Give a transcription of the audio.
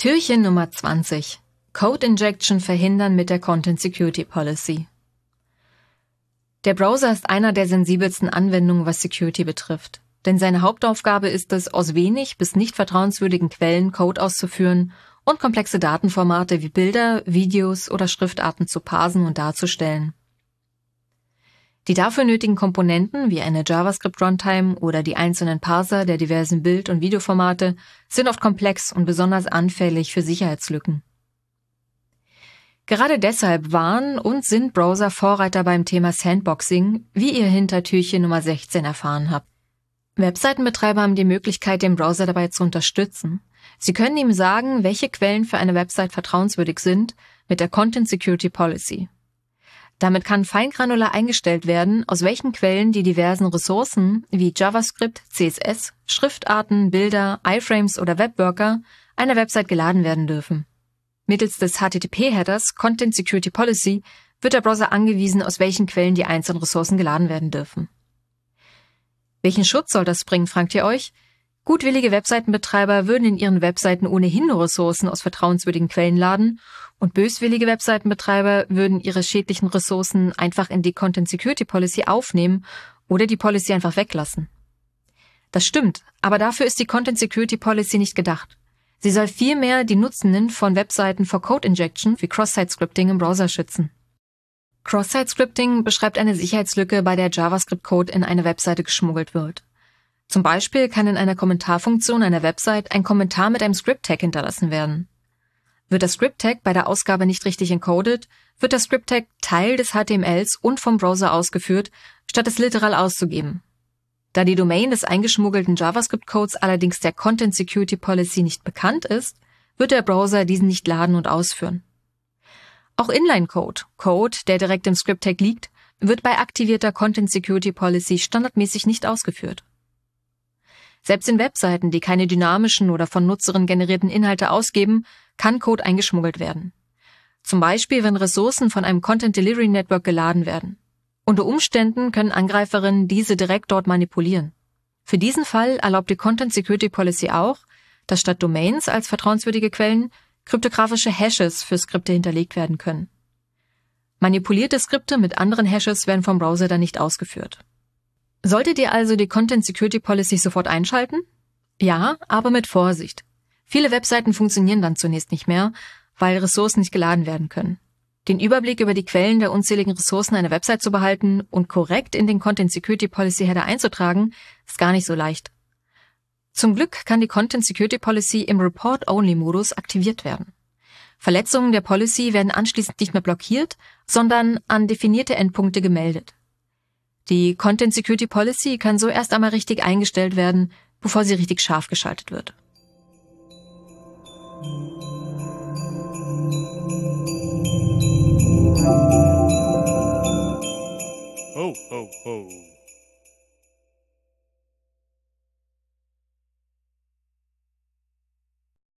Türchen Nummer 20. Code Injection verhindern mit der Content Security Policy. Der Browser ist einer der sensibelsten Anwendungen, was Security betrifft. Denn seine Hauptaufgabe ist es, aus wenig bis nicht vertrauenswürdigen Quellen Code auszuführen und komplexe Datenformate wie Bilder, Videos oder Schriftarten zu parsen und darzustellen. Die dafür nötigen Komponenten wie eine JavaScript Runtime oder die einzelnen Parser der diversen Bild- und Videoformate sind oft komplex und besonders anfällig für Sicherheitslücken. Gerade deshalb waren und sind Browser Vorreiter beim Thema Sandboxing, wie ihr hinter Türchen Nummer 16 erfahren habt. Webseitenbetreiber haben die Möglichkeit, den Browser dabei zu unterstützen. Sie können ihm sagen, welche Quellen für eine Website vertrauenswürdig sind mit der Content Security Policy. Damit kann feingranular eingestellt werden, aus welchen Quellen die diversen Ressourcen wie JavaScript, CSS, Schriftarten, Bilder, iFrames oder Webworker einer Website geladen werden dürfen. Mittels des HTTP-Headers Content Security Policy wird der Browser angewiesen, aus welchen Quellen die einzelnen Ressourcen geladen werden dürfen. Welchen Schutz soll das bringen, fragt ihr euch? Gutwillige Webseitenbetreiber würden in ihren Webseiten ohnehin nur Ressourcen aus vertrauenswürdigen Quellen laden und böswillige Webseitenbetreiber würden ihre schädlichen Ressourcen einfach in die Content Security Policy aufnehmen oder die Policy einfach weglassen. Das stimmt, aber dafür ist die Content Security Policy nicht gedacht. Sie soll vielmehr die Nutzenden von Webseiten vor Code Injection wie Cross-Site-Scripting im Browser schützen. Cross-Site-Scripting beschreibt eine Sicherheitslücke, bei der JavaScript-Code in eine Webseite geschmuggelt wird. Zum Beispiel kann in einer Kommentarfunktion einer Website ein Kommentar mit einem Script-Tag hinterlassen werden. Wird das Script-Tag bei der Ausgabe nicht richtig encoded, wird das Script-Tag Teil des HTMLs und vom Browser ausgeführt, statt es literal auszugeben. Da die Domain des eingeschmuggelten JavaScript-Codes allerdings der Content Security Policy nicht bekannt ist, wird der Browser diesen nicht laden und ausführen. Auch Inline-Code, Code, der direkt im Script-Tag liegt, wird bei aktivierter Content Security Policy standardmäßig nicht ausgeführt. Selbst in Webseiten, die keine dynamischen oder von Nutzerinnen generierten Inhalte ausgeben, kann Code eingeschmuggelt werden. Zum Beispiel, wenn Ressourcen von einem Content Delivery Network geladen werden. Unter Umständen können Angreiferinnen diese direkt dort manipulieren. Für diesen Fall erlaubt die Content Security Policy auch, dass statt Domains als vertrauenswürdige Quellen kryptografische Hashes für Skripte hinterlegt werden können. Manipulierte Skripte mit anderen Hashes werden vom Browser dann nicht ausgeführt. Solltet ihr also die Content Security Policy sofort einschalten? Ja, aber mit Vorsicht. Viele Webseiten funktionieren dann zunächst nicht mehr, weil Ressourcen nicht geladen werden können. Den Überblick über die Quellen der unzähligen Ressourcen einer Website zu behalten und korrekt in den Content Security Policy Header einzutragen, ist gar nicht so leicht. Zum Glück kann die Content Security Policy im Report-Only-Modus aktiviert werden. Verletzungen der Policy werden anschließend nicht mehr blockiert, sondern an definierte Endpunkte gemeldet. Die Content Security Policy kann so erst einmal richtig eingestellt werden, bevor sie richtig scharf geschaltet wird.